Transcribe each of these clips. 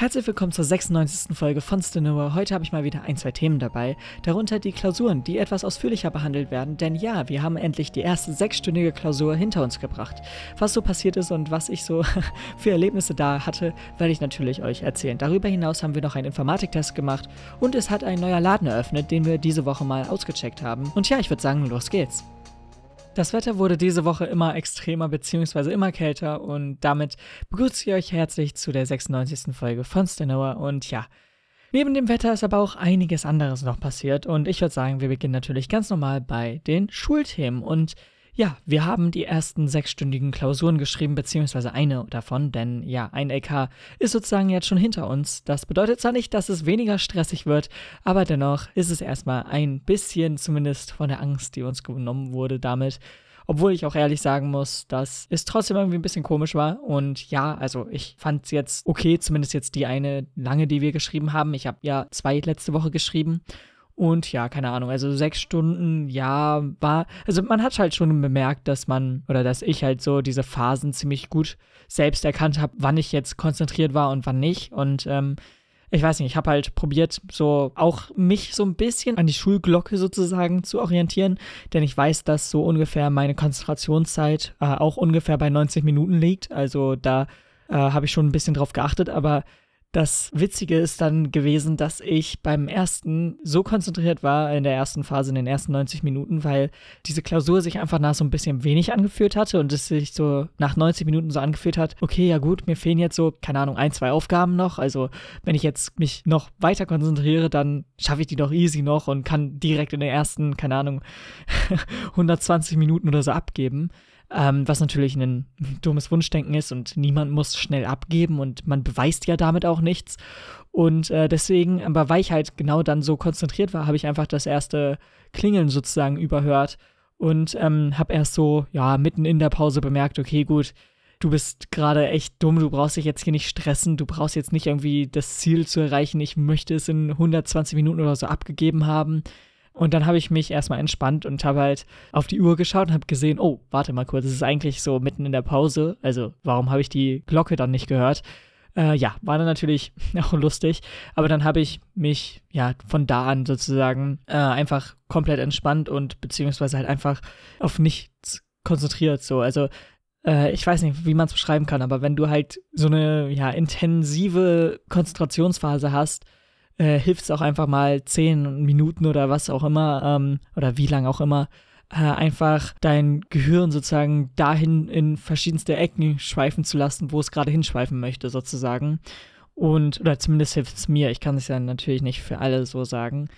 Herzlich willkommen zur 96. Folge von Stenoa. Heute habe ich mal wieder ein, zwei Themen dabei. Darunter die Klausuren, die etwas ausführlicher behandelt werden, denn ja, wir haben endlich die erste sechsstündige Klausur hinter uns gebracht. Was so passiert ist und was ich so für Erlebnisse da hatte, werde ich natürlich euch erzählen. Darüber hinaus haben wir noch einen Informatiktest gemacht und es hat ein neuer Laden eröffnet, den wir diese Woche mal ausgecheckt haben. Und ja, ich würde sagen, los geht's. Das Wetter wurde diese Woche immer extremer bzw. immer kälter und damit begrüße ich euch herzlich zu der 96. Folge von Stenoa und ja, neben dem Wetter ist aber auch einiges anderes noch passiert und ich würde sagen, wir beginnen natürlich ganz normal bei den Schulthemen und ja, wir haben die ersten sechsstündigen Klausuren geschrieben, beziehungsweise eine davon, denn ja, ein LK ist sozusagen jetzt schon hinter uns. Das bedeutet zwar nicht, dass es weniger stressig wird, aber dennoch ist es erstmal ein bisschen zumindest von der Angst, die uns genommen wurde damit. Obwohl ich auch ehrlich sagen muss, dass es trotzdem irgendwie ein bisschen komisch war. Und ja, also ich fand es jetzt okay, zumindest jetzt die eine lange, die wir geschrieben haben. Ich habe ja zwei letzte Woche geschrieben. Und ja, keine Ahnung, also sechs Stunden, ja, war, also man hat halt schon bemerkt, dass man, oder dass ich halt so diese Phasen ziemlich gut selbst erkannt habe, wann ich jetzt konzentriert war und wann nicht. Und ähm, ich weiß nicht, ich habe halt probiert, so auch mich so ein bisschen an die Schulglocke sozusagen zu orientieren, denn ich weiß, dass so ungefähr meine Konzentrationszeit äh, auch ungefähr bei 90 Minuten liegt. Also da äh, habe ich schon ein bisschen drauf geachtet, aber das Witzige ist dann gewesen, dass ich beim ersten so konzentriert war in der ersten Phase, in den ersten 90 Minuten, weil diese Klausur sich einfach nach so ein bisschen wenig angefühlt hatte und es sich so nach 90 Minuten so angefühlt hat, okay, ja gut, mir fehlen jetzt so, keine Ahnung, ein, zwei Aufgaben noch. Also wenn ich jetzt mich noch weiter konzentriere, dann schaffe ich die doch easy noch und kann direkt in den ersten, keine Ahnung, 120 Minuten oder so abgeben. Ähm, was natürlich ein dummes Wunschdenken ist und niemand muss schnell abgeben und man beweist ja damit auch nichts. Und äh, deswegen, aber weil ich halt genau dann so konzentriert war, habe ich einfach das erste Klingeln sozusagen überhört und ähm, habe erst so, ja, mitten in der Pause bemerkt, okay, gut, du bist gerade echt dumm, du brauchst dich jetzt hier nicht stressen, du brauchst jetzt nicht irgendwie das Ziel zu erreichen, ich möchte es in 120 Minuten oder so abgegeben haben. Und dann habe ich mich erstmal entspannt und habe halt auf die Uhr geschaut und habe gesehen, oh, warte mal kurz, es ist eigentlich so mitten in der Pause. Also warum habe ich die Glocke dann nicht gehört? Äh, ja, war dann natürlich auch lustig. Aber dann habe ich mich ja von da an sozusagen äh, einfach komplett entspannt und beziehungsweise halt einfach auf nichts konzentriert. So, also äh, ich weiß nicht, wie man es beschreiben kann, aber wenn du halt so eine ja intensive Konzentrationsphase hast, äh, hilft es auch einfach mal zehn Minuten oder was auch immer, ähm, oder wie lang auch immer, äh, einfach dein Gehirn sozusagen dahin in verschiedenste Ecken schweifen zu lassen, wo es gerade hinschweifen möchte, sozusagen. Und, oder zumindest hilft es mir. Ich kann es ja natürlich nicht für alle so sagen.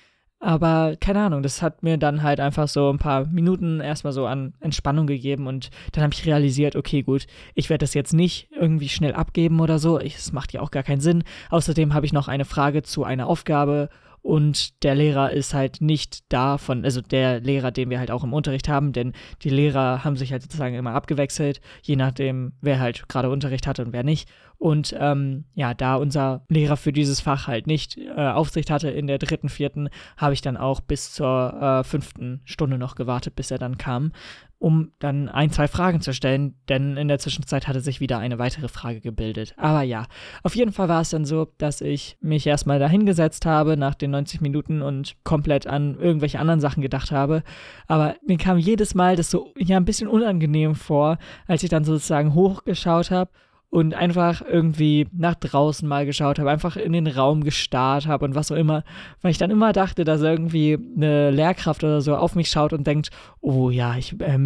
Aber keine Ahnung, das hat mir dann halt einfach so ein paar Minuten erstmal so an Entspannung gegeben und dann habe ich realisiert, okay, gut, ich werde das jetzt nicht irgendwie schnell abgeben oder so. Es macht ja auch gar keinen Sinn. Außerdem habe ich noch eine Frage zu einer Aufgabe und der Lehrer ist halt nicht da also der Lehrer, den wir halt auch im Unterricht haben, denn die Lehrer haben sich halt sozusagen immer abgewechselt, je nachdem, wer halt gerade Unterricht hatte und wer nicht. Und ähm, ja, da unser Lehrer für dieses Fach halt nicht äh, Aufsicht hatte in der dritten, vierten, habe ich dann auch bis zur äh, fünften Stunde noch gewartet, bis er dann kam, um dann ein, zwei Fragen zu stellen, denn in der Zwischenzeit hatte sich wieder eine weitere Frage gebildet. Aber ja, auf jeden Fall war es dann so, dass ich mich erstmal dahingesetzt habe nach den 90 Minuten und komplett an irgendwelche anderen Sachen gedacht habe. Aber mir kam jedes Mal das so ja ein bisschen unangenehm vor, als ich dann sozusagen hochgeschaut habe und einfach irgendwie nach draußen mal geschaut habe, einfach in den Raum gestarrt habe und was auch immer, weil ich dann immer dachte, dass irgendwie eine Lehrkraft oder so auf mich schaut und denkt, oh ja, ich äh,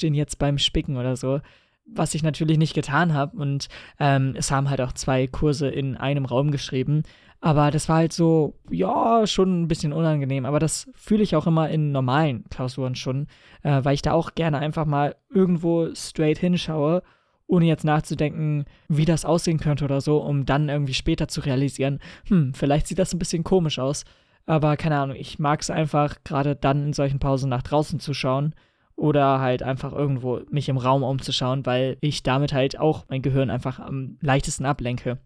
den jetzt beim Spicken oder so. Was ich natürlich nicht getan habe und ähm, es haben halt auch zwei Kurse in einem Raum geschrieben. Aber das war halt so, ja, schon ein bisschen unangenehm. Aber das fühle ich auch immer in normalen Klausuren schon, äh, weil ich da auch gerne einfach mal irgendwo straight hinschaue ohne jetzt nachzudenken, wie das aussehen könnte oder so, um dann irgendwie später zu realisieren, hm, vielleicht sieht das ein bisschen komisch aus. Aber keine Ahnung, ich mag es einfach, gerade dann in solchen Pausen nach draußen zu schauen oder halt einfach irgendwo mich im Raum umzuschauen, weil ich damit halt auch mein Gehirn einfach am leichtesten ablenke.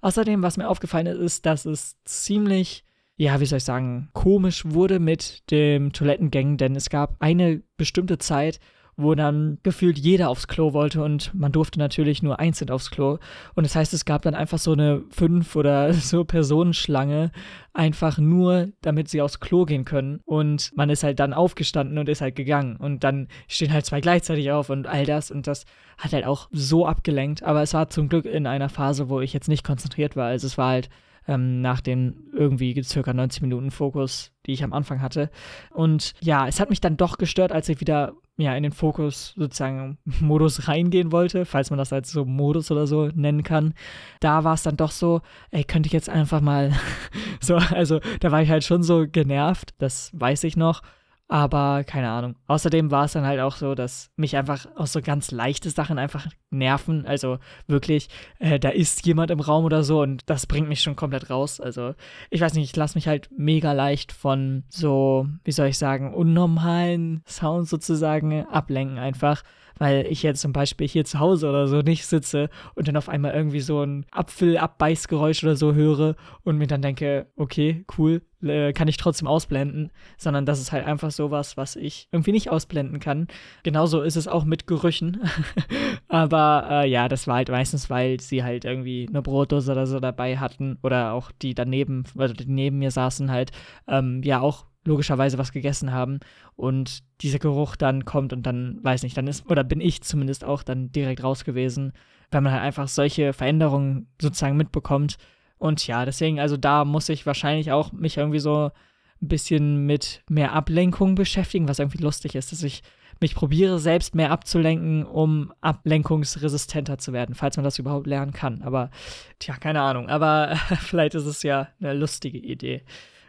Außerdem, was mir aufgefallen ist, ist, dass es ziemlich, ja, wie soll ich sagen, komisch wurde mit dem Toilettengängen, denn es gab eine bestimmte Zeit, wo dann gefühlt jeder aufs Klo wollte und man durfte natürlich nur einzeln aufs Klo. Und das heißt, es gab dann einfach so eine fünf oder so Personenschlange, einfach nur, damit sie aufs Klo gehen können. Und man ist halt dann aufgestanden und ist halt gegangen. Und dann stehen halt zwei gleichzeitig auf und all das. Und das hat halt auch so abgelenkt. Aber es war zum Glück in einer Phase, wo ich jetzt nicht konzentriert war. Also es war halt ähm, nach den irgendwie circa 90 Minuten Fokus, die ich am Anfang hatte. Und ja, es hat mich dann doch gestört, als ich wieder ja, in den Fokus sozusagen Modus reingehen wollte, falls man das als so Modus oder so nennen kann. Da war es dann doch so, ey, könnte ich jetzt einfach mal so, also da war ich halt schon so genervt, das weiß ich noch. Aber keine Ahnung. Außerdem war es dann halt auch so, dass mich einfach auch so ganz leichte Sachen einfach nerven. Also wirklich, äh, da ist jemand im Raum oder so und das bringt mich schon komplett raus. Also ich weiß nicht, ich lasse mich halt mega leicht von so, wie soll ich sagen, unnormalen Sounds sozusagen ablenken einfach weil ich jetzt zum Beispiel hier zu Hause oder so nicht sitze und dann auf einmal irgendwie so ein Apfelabbeißgeräusch oder so höre und mir dann denke, okay, cool, äh, kann ich trotzdem ausblenden, sondern das ist halt einfach sowas, was ich irgendwie nicht ausblenden kann. Genauso ist es auch mit Gerüchen. Aber äh, ja, das war halt meistens, weil sie halt irgendwie eine Brotdose oder so dabei hatten oder auch die daneben, also die neben mir saßen halt, ähm, ja auch logischerweise was gegessen haben und dieser Geruch dann kommt und dann, weiß nicht, dann ist, oder bin ich zumindest auch dann direkt raus gewesen, weil man halt einfach solche Veränderungen sozusagen mitbekommt. Und ja, deswegen, also da muss ich wahrscheinlich auch mich irgendwie so ein bisschen mit mehr Ablenkung beschäftigen, was irgendwie lustig ist, dass ich mich probiere, selbst mehr abzulenken, um ablenkungsresistenter zu werden, falls man das überhaupt lernen kann. Aber, tja, keine Ahnung. Aber vielleicht ist es ja eine lustige Idee.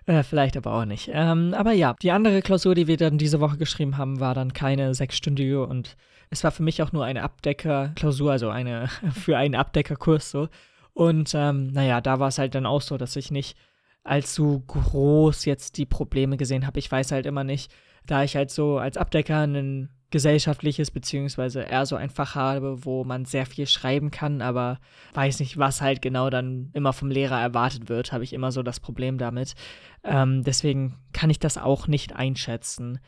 Äh, vielleicht aber auch nicht. Ähm, aber ja, die andere Klausur, die wir dann diese Woche geschrieben haben, war dann keine sechsstündige und es war für mich auch nur eine Abdecker-Klausur, also eine für einen Abdeckerkurs so. Und ähm, naja, da war es halt dann auch so, dass ich nicht allzu groß jetzt die Probleme gesehen habe. Ich weiß halt immer nicht, da ich halt so als Abdecker einen gesellschaftliches, beziehungsweise eher so ein Fach habe, wo man sehr viel schreiben kann, aber weiß nicht, was halt genau dann immer vom Lehrer erwartet wird, habe ich immer so das Problem damit. Ähm, deswegen kann ich das auch nicht einschätzen.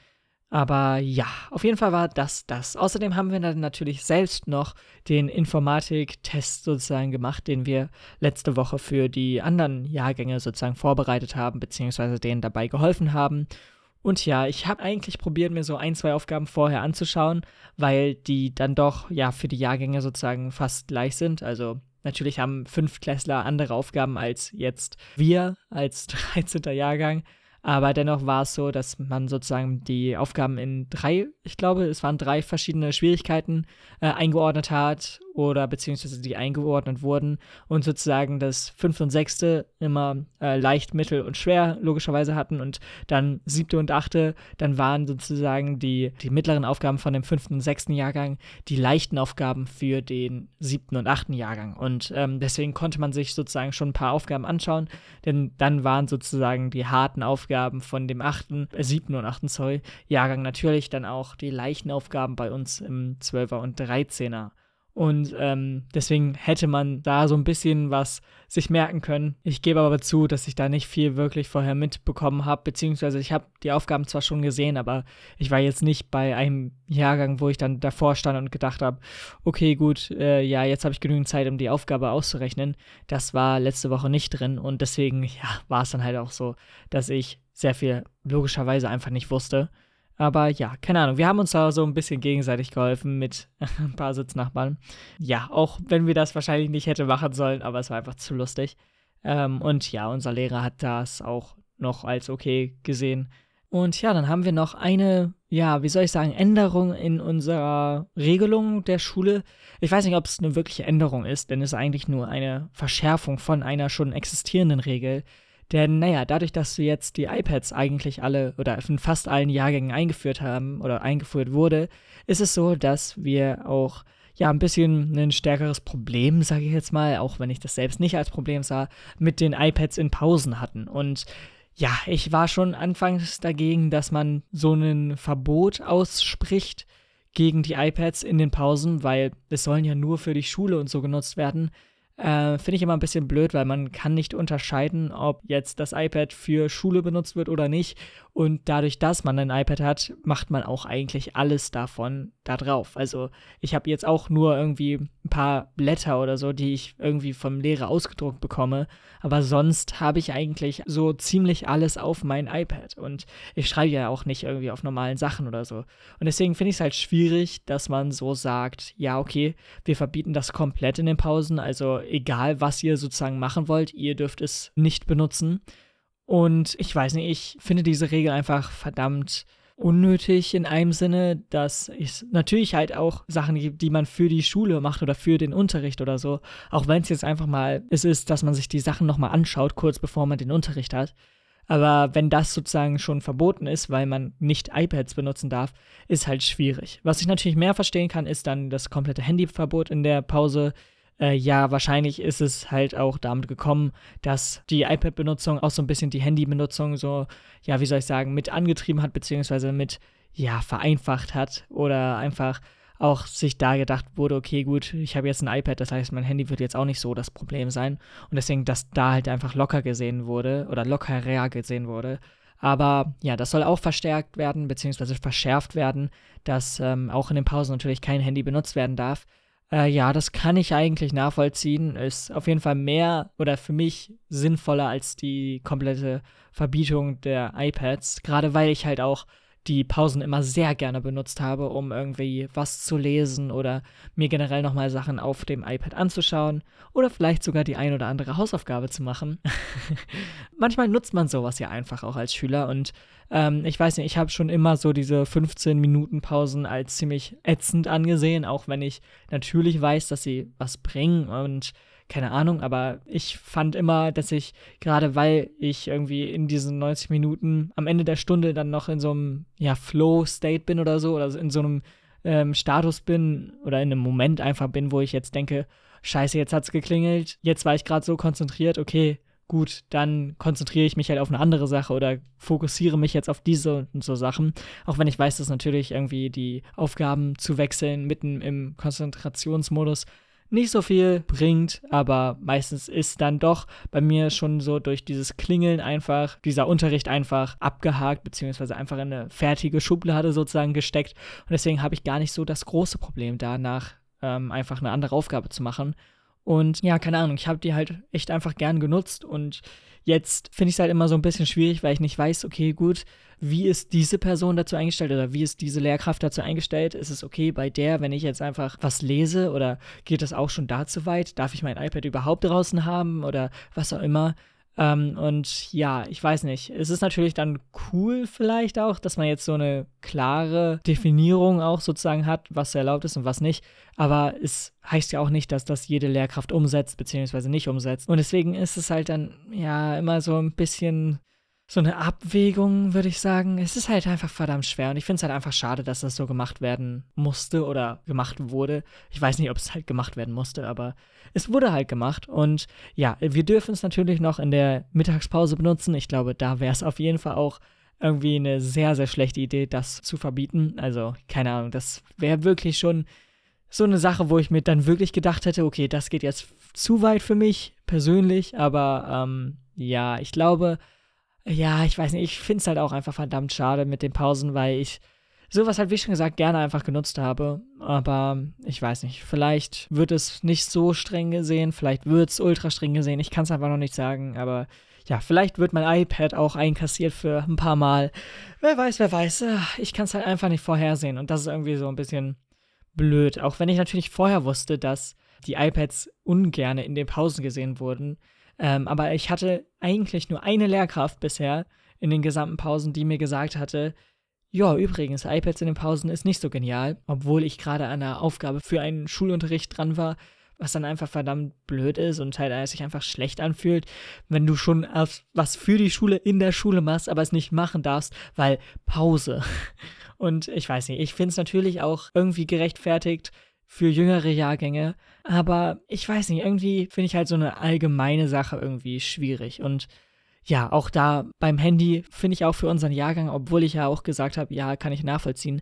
Aber ja, auf jeden Fall war das das. Außerdem haben wir dann natürlich selbst noch den Informatik-Test sozusagen gemacht, den wir letzte Woche für die anderen Jahrgänge sozusagen vorbereitet haben, beziehungsweise denen dabei geholfen haben. Und ja, ich habe eigentlich probiert, mir so ein, zwei Aufgaben vorher anzuschauen, weil die dann doch ja für die Jahrgänge sozusagen fast gleich sind. Also natürlich haben Fünftklässler andere Aufgaben als jetzt wir als 13. Jahrgang. Aber dennoch war es so, dass man sozusagen die Aufgaben in drei, ich glaube, es waren drei verschiedene Schwierigkeiten äh, eingeordnet hat oder beziehungsweise die eingeordnet wurden und sozusagen das fünfte und sechste immer äh, leicht, mittel und schwer logischerweise hatten und dann siebte und achte, dann waren sozusagen die, die mittleren Aufgaben von dem fünften und sechsten Jahrgang die leichten Aufgaben für den siebten und achten Jahrgang. Und ähm, deswegen konnte man sich sozusagen schon ein paar Aufgaben anschauen, denn dann waren sozusagen die harten Aufgaben von dem achten, äh, siebten und achten, sorry, Jahrgang natürlich dann auch die leichten Aufgaben bei uns im zwölfer und dreizehner und ähm, deswegen hätte man da so ein bisschen was sich merken können. Ich gebe aber zu, dass ich da nicht viel wirklich vorher mitbekommen habe, beziehungsweise ich habe die Aufgaben zwar schon gesehen, aber ich war jetzt nicht bei einem Jahrgang, wo ich dann davor stand und gedacht habe, okay, gut, äh, ja, jetzt habe ich genügend Zeit, um die Aufgabe auszurechnen. Das war letzte Woche nicht drin und deswegen, ja, war es dann halt auch so, dass ich sehr viel logischerweise einfach nicht wusste. Aber ja, keine Ahnung. Wir haben uns da so ein bisschen gegenseitig geholfen mit ein paar Sitznachbarn. Ja, auch wenn wir das wahrscheinlich nicht hätte machen sollen, aber es war einfach zu lustig. Ähm, und ja, unser Lehrer hat das auch noch als okay gesehen. Und ja, dann haben wir noch eine, ja, wie soll ich sagen, Änderung in unserer Regelung der Schule. Ich weiß nicht, ob es eine wirkliche Änderung ist, denn es ist eigentlich nur eine Verschärfung von einer schon existierenden Regel. Denn naja, dadurch, dass wir jetzt die iPads eigentlich alle oder in fast allen Jahrgängen eingeführt haben oder eingeführt wurde, ist es so, dass wir auch ja ein bisschen ein stärkeres Problem, sage ich jetzt mal, auch wenn ich das selbst nicht als Problem sah, mit den iPads in Pausen hatten. Und ja, ich war schon anfangs dagegen, dass man so ein Verbot ausspricht gegen die iPads in den Pausen, weil es sollen ja nur für die Schule und so genutzt werden. Äh, Finde ich immer ein bisschen blöd, weil man kann nicht unterscheiden, ob jetzt das iPad für Schule benutzt wird oder nicht. Und dadurch, dass man ein iPad hat, macht man auch eigentlich alles davon da drauf. Also ich habe jetzt auch nur irgendwie ein paar Blätter oder so, die ich irgendwie vom Lehrer ausgedruckt bekomme. Aber sonst habe ich eigentlich so ziemlich alles auf mein iPad. Und ich schreibe ja auch nicht irgendwie auf normalen Sachen oder so. Und deswegen finde ich es halt schwierig, dass man so sagt, ja, okay, wir verbieten das komplett in den Pausen. Also egal, was ihr sozusagen machen wollt, ihr dürft es nicht benutzen. Und ich weiß nicht, ich finde diese Regel einfach verdammt unnötig in einem Sinne, dass es natürlich halt auch Sachen gibt, die man für die Schule macht oder für den Unterricht oder so. Auch wenn es jetzt einfach mal es ist, dass man sich die Sachen nochmal anschaut, kurz bevor man den Unterricht hat. Aber wenn das sozusagen schon verboten ist, weil man nicht iPads benutzen darf, ist halt schwierig. Was ich natürlich mehr verstehen kann, ist dann das komplette Handyverbot in der Pause äh, ja, wahrscheinlich ist es halt auch damit gekommen, dass die iPad-Benutzung auch so ein bisschen die Handy-Benutzung so, ja, wie soll ich sagen, mit angetrieben hat, beziehungsweise mit, ja, vereinfacht hat oder einfach auch sich da gedacht wurde, okay, gut, ich habe jetzt ein iPad, das heißt, mein Handy wird jetzt auch nicht so das Problem sein. Und deswegen, dass da halt einfach locker gesehen wurde oder lockerer gesehen wurde. Aber ja, das soll auch verstärkt werden, beziehungsweise verschärft werden, dass ähm, auch in den Pausen natürlich kein Handy benutzt werden darf. Äh, ja, das kann ich eigentlich nachvollziehen. Ist auf jeden Fall mehr oder für mich sinnvoller als die komplette Verbietung der iPads. Gerade weil ich halt auch die Pausen immer sehr gerne benutzt habe, um irgendwie was zu lesen oder mir generell nochmal Sachen auf dem iPad anzuschauen oder vielleicht sogar die ein oder andere Hausaufgabe zu machen. Manchmal nutzt man sowas ja einfach auch als Schüler und ähm, ich weiß nicht, ich habe schon immer so diese 15 Minuten Pausen als ziemlich ätzend angesehen, auch wenn ich natürlich weiß, dass sie was bringen und keine Ahnung, aber ich fand immer, dass ich, gerade weil ich irgendwie in diesen 90 Minuten am Ende der Stunde dann noch in so einem, ja, Flow-State bin oder so, oder in so einem ähm, Status bin oder in einem Moment einfach bin, wo ich jetzt denke, scheiße, jetzt hat's geklingelt, jetzt war ich gerade so konzentriert, okay, gut, dann konzentriere ich mich halt auf eine andere Sache oder fokussiere mich jetzt auf diese und so Sachen. Auch wenn ich weiß, dass natürlich irgendwie die Aufgaben zu wechseln mitten im Konzentrationsmodus nicht so viel bringt, aber meistens ist dann doch bei mir schon so durch dieses Klingeln einfach dieser Unterricht einfach abgehakt, beziehungsweise einfach in eine fertige Schublade sozusagen gesteckt. Und deswegen habe ich gar nicht so das große Problem danach, ähm, einfach eine andere Aufgabe zu machen. Und ja, keine Ahnung, ich habe die halt echt einfach gern genutzt und Jetzt finde ich es halt immer so ein bisschen schwierig, weil ich nicht weiß, okay, gut, wie ist diese Person dazu eingestellt oder wie ist diese Lehrkraft dazu eingestellt? Ist es okay bei der, wenn ich jetzt einfach was lese oder geht das auch schon dazu weit? Darf ich mein iPad überhaupt draußen haben oder was auch immer? Ähm, und ja, ich weiß nicht. Es ist natürlich dann cool vielleicht auch, dass man jetzt so eine klare Definierung auch sozusagen hat, was erlaubt ist und was nicht. Aber es heißt ja auch nicht, dass das jede Lehrkraft umsetzt, beziehungsweise nicht umsetzt. Und deswegen ist es halt dann ja immer so ein bisschen so eine Abwägung, würde ich sagen. Es ist halt einfach verdammt schwer und ich finde es halt einfach schade, dass das so gemacht werden musste oder gemacht wurde. Ich weiß nicht, ob es halt gemacht werden musste, aber es wurde halt gemacht und ja, wir dürfen es natürlich noch in der Mittagspause benutzen. Ich glaube, da wäre es auf jeden Fall auch irgendwie eine sehr, sehr schlechte Idee, das zu verbieten. Also, keine Ahnung, das wäre wirklich schon so eine Sache, wo ich mir dann wirklich gedacht hätte, okay, das geht jetzt zu weit für mich persönlich, aber ähm, ja, ich glaube, ja, ich weiß nicht, ich finde es halt auch einfach verdammt schade mit den Pausen, weil ich sowas halt, wie schon gesagt, gerne einfach genutzt habe. Aber ich weiß nicht, vielleicht wird es nicht so streng gesehen, vielleicht wird es ultra streng gesehen, ich kann es einfach noch nicht sagen, aber ja, vielleicht wird mein iPad auch einkassiert für ein paar Mal. Wer weiß, wer weiß. Ah, ich kann es halt einfach nicht vorhersehen und das ist irgendwie so ein bisschen blöd. Auch wenn ich natürlich vorher wusste, dass die iPads ungern in den Pausen gesehen wurden, ähm, aber ich hatte eigentlich nur eine Lehrkraft bisher in den gesamten Pausen, die mir gesagt hatte, ja, übrigens, iPads in den Pausen ist nicht so genial, obwohl ich gerade an einer Aufgabe für einen Schulunterricht dran war, was dann einfach verdammt blöd ist und halt sich einfach schlecht anfühlt, wenn du schon was für die Schule in der Schule machst, aber es nicht machen darfst, weil Pause. Und ich weiß nicht, ich finde es natürlich auch irgendwie gerechtfertigt, für jüngere Jahrgänge. Aber ich weiß nicht, irgendwie finde ich halt so eine allgemeine Sache irgendwie schwierig. Und ja, auch da beim Handy finde ich auch für unseren Jahrgang, obwohl ich ja auch gesagt habe, ja, kann ich nachvollziehen,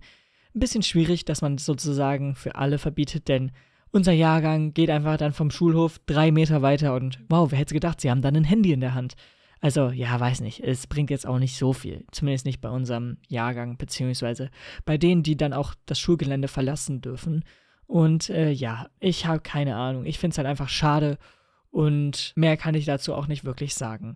ein bisschen schwierig, dass man sozusagen für alle verbietet, denn unser Jahrgang geht einfach dann vom Schulhof drei Meter weiter und wow, wer hätte gedacht, sie haben dann ein Handy in der Hand. Also, ja, weiß nicht. Es bringt jetzt auch nicht so viel. Zumindest nicht bei unserem Jahrgang, beziehungsweise bei denen, die dann auch das Schulgelände verlassen dürfen. Und äh, ja, ich habe keine Ahnung. Ich finde es halt einfach schade und mehr kann ich dazu auch nicht wirklich sagen.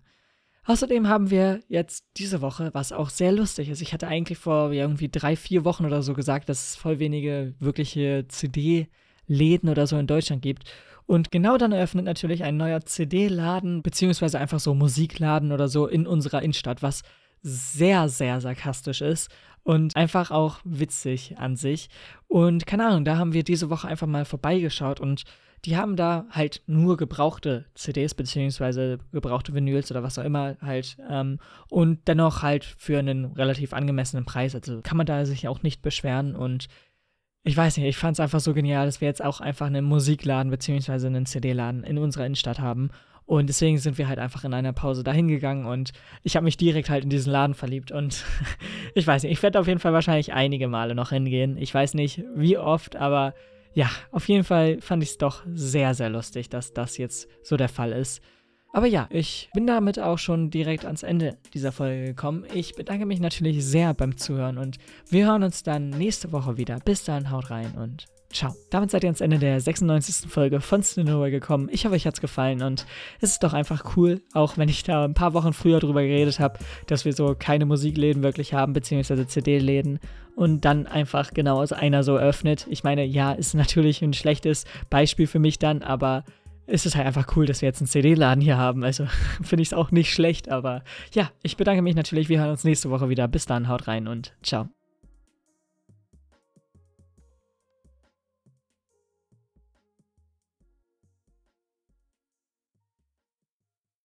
Außerdem haben wir jetzt diese Woche, was auch sehr lustig ist. Ich hatte eigentlich vor irgendwie drei, vier Wochen oder so gesagt, dass es voll wenige wirkliche CD-Läden oder so in Deutschland gibt. Und genau dann eröffnet natürlich ein neuer CD-Laden, beziehungsweise einfach so Musikladen oder so in unserer Innenstadt, was sehr, sehr sarkastisch ist und einfach auch witzig an sich. Und keine Ahnung, da haben wir diese Woche einfach mal vorbeigeschaut und die haben da halt nur gebrauchte CDs beziehungsweise gebrauchte Vinyls oder was auch immer halt ähm, und dennoch halt für einen relativ angemessenen Preis. Also kann man da sich auch nicht beschweren und ich weiß nicht, ich fand es einfach so genial, dass wir jetzt auch einfach einen Musikladen beziehungsweise einen CD-Laden in unserer Innenstadt haben. Und deswegen sind wir halt einfach in einer Pause dahin gegangen und ich habe mich direkt halt in diesen Laden verliebt. Und ich weiß nicht, ich werde auf jeden Fall wahrscheinlich einige Male noch hingehen. Ich weiß nicht wie oft, aber ja, auf jeden Fall fand ich es doch sehr, sehr lustig, dass das jetzt so der Fall ist. Aber ja, ich bin damit auch schon direkt ans Ende dieser Folge gekommen. Ich bedanke mich natürlich sehr beim Zuhören und wir hören uns dann nächste Woche wieder. Bis dann, haut rein und ciao. Damit seid ihr ans Ende der 96. Folge von Cinema gekommen. Ich hoffe, euch hat's gefallen und es ist doch einfach cool, auch wenn ich da ein paar Wochen früher drüber geredet habe, dass wir so keine Musikläden wirklich haben, beziehungsweise CD-Läden und dann einfach genau aus einer so öffnet. Ich meine, ja, ist natürlich ein schlechtes Beispiel für mich dann, aber ist es halt einfach cool, dass wir jetzt einen CD-Laden hier haben. Also finde ich es auch nicht schlecht, aber ja, ich bedanke mich natürlich. Wir hören uns nächste Woche wieder. Bis dann, haut rein und ciao.